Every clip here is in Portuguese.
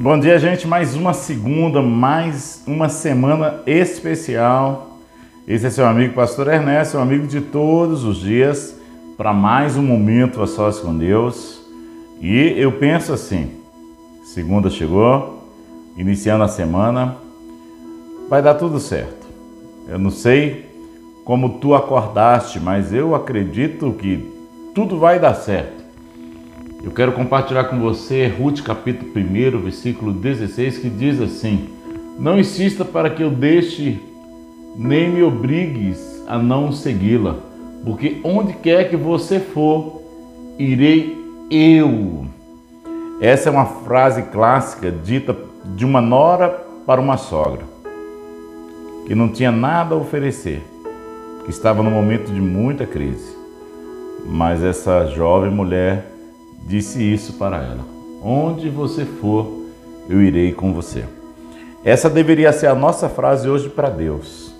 Bom dia, gente. Mais uma segunda, mais uma semana especial. Esse é seu amigo Pastor Ernesto, seu amigo de todos os dias, para mais um momento a sós com Deus. E eu penso assim: segunda chegou, iniciando a semana, vai dar tudo certo. Eu não sei como tu acordaste, mas eu acredito que tudo vai dar certo. Eu quero compartilhar com você Ruth capítulo 1, versículo 16, que diz assim: Não insista para que eu deixe, nem me obrigues a não segui-la, porque onde quer que você for, irei eu. Essa é uma frase clássica dita de uma nora para uma sogra, que não tinha nada a oferecer, que estava num momento de muita crise. Mas essa jovem mulher disse isso para ela: Onde você for, eu irei com você. Essa deveria ser a nossa frase hoje para Deus.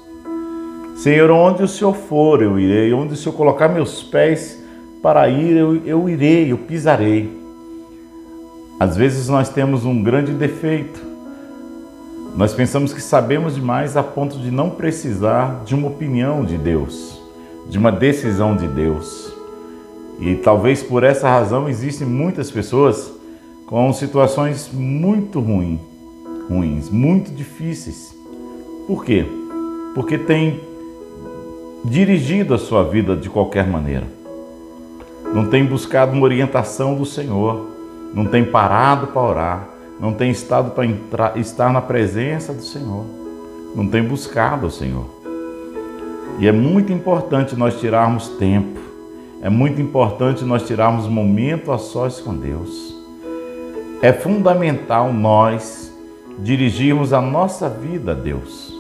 Senhor, onde o Senhor for, eu irei. Onde o Senhor colocar meus pés para ir, eu, eu irei, eu pisarei. Às vezes nós temos um grande defeito. Nós pensamos que sabemos demais a ponto de não precisar de uma opinião de Deus, de uma decisão de Deus. E talvez por essa razão existem muitas pessoas com situações muito ruins, ruins, muito difíceis. Por quê? Porque tem dirigido a sua vida de qualquer maneira. Não tem buscado uma orientação do Senhor, não tem parado para orar, não tem estado para entrar, estar na presença do Senhor, não tem buscado o Senhor. E é muito importante nós tirarmos tempo é muito importante nós tirarmos momento a sós com Deus. É fundamental nós dirigirmos a nossa vida a Deus,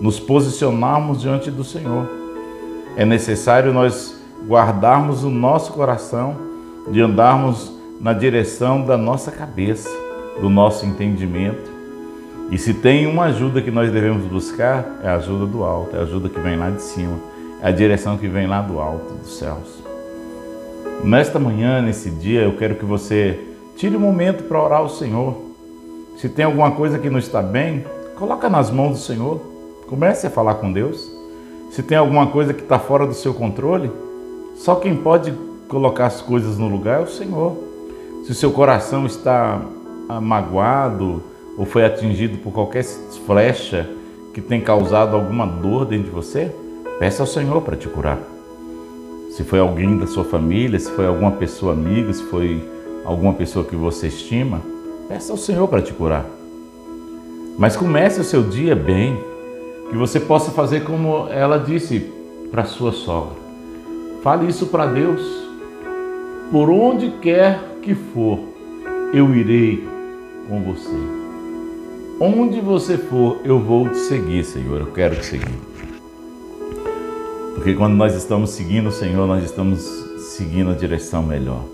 nos posicionarmos diante do Senhor. É necessário nós guardarmos o nosso coração de andarmos na direção da nossa cabeça, do nosso entendimento. E se tem uma ajuda que nós devemos buscar, é a ajuda do alto, é a ajuda que vem lá de cima, é a direção que vem lá do alto, dos céus. Nesta manhã, nesse dia, eu quero que você tire um momento para orar ao Senhor. Se tem alguma coisa que não está bem, coloca nas mãos do Senhor. Comece a falar com Deus. Se tem alguma coisa que está fora do seu controle, só quem pode colocar as coisas no lugar é o Senhor. Se o seu coração está magoado ou foi atingido por qualquer flecha que tem causado alguma dor dentro de você, peça ao Senhor para te curar se foi alguém da sua família, se foi alguma pessoa amiga, se foi alguma pessoa que você estima, peça ao Senhor para te curar. Mas comece o seu dia bem, que você possa fazer como ela disse para sua sogra. Fale isso para Deus. Por onde quer que for, eu irei com você. Onde você for, eu vou te seguir, Senhor. Eu quero te seguir. Porque quando nós estamos seguindo o Senhor, nós estamos seguindo a direção melhor.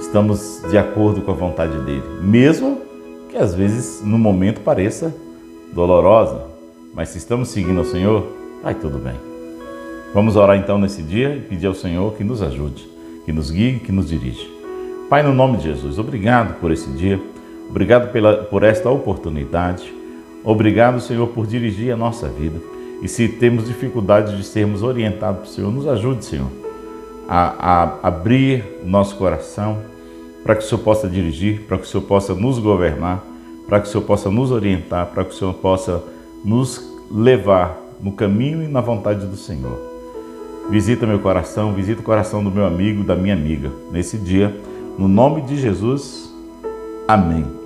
Estamos de acordo com a vontade dele, mesmo que às vezes no momento pareça dolorosa, mas se estamos seguindo o Senhor, vai tudo bem. Vamos orar então nesse dia e pedir ao Senhor que nos ajude, que nos guie, que nos dirija. Pai, no nome de Jesus, obrigado por esse dia, obrigado pela, por esta oportunidade, obrigado, Senhor, por dirigir a nossa vida. E se temos dificuldade de sermos orientados pelo Senhor, nos ajude, Senhor, a, a abrir nosso coração para que o Senhor possa dirigir, para que o Senhor possa nos governar, para que o Senhor possa nos orientar, para que o Senhor possa nos levar no caminho e na vontade do Senhor. Visita meu coração, visita o coração do meu amigo, da minha amiga, nesse dia, no nome de Jesus. Amém.